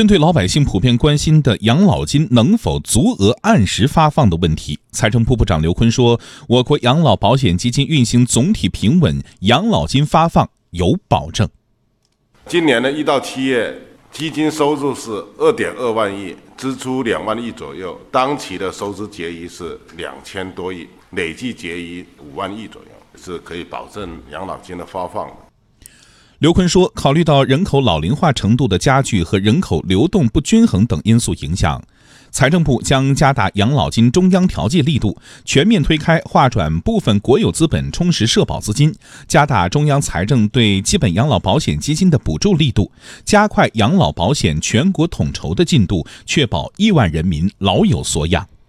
针对老百姓普遍关心的养老金能否足额按时发放的问题，财政部部长刘昆说：“我国养老保险基金运行总体平稳，养老金发放有保证。今年的一到七月，基金收入是二点二万亿，支出两万亿左右，当期的收支结余是两千多亿，累计结余五万亿左右，是可以保证养老金的发放的。”刘昆说，考虑到人口老龄化程度的加剧和人口流动不均衡等因素影响，财政部将加大养老金中央调剂力度，全面推开划转部分国有资本充实社保资金，加大中央财政对基本养老保险基金的补助力度，加快养老保险全国统筹的进度，确保亿万人民老有所养。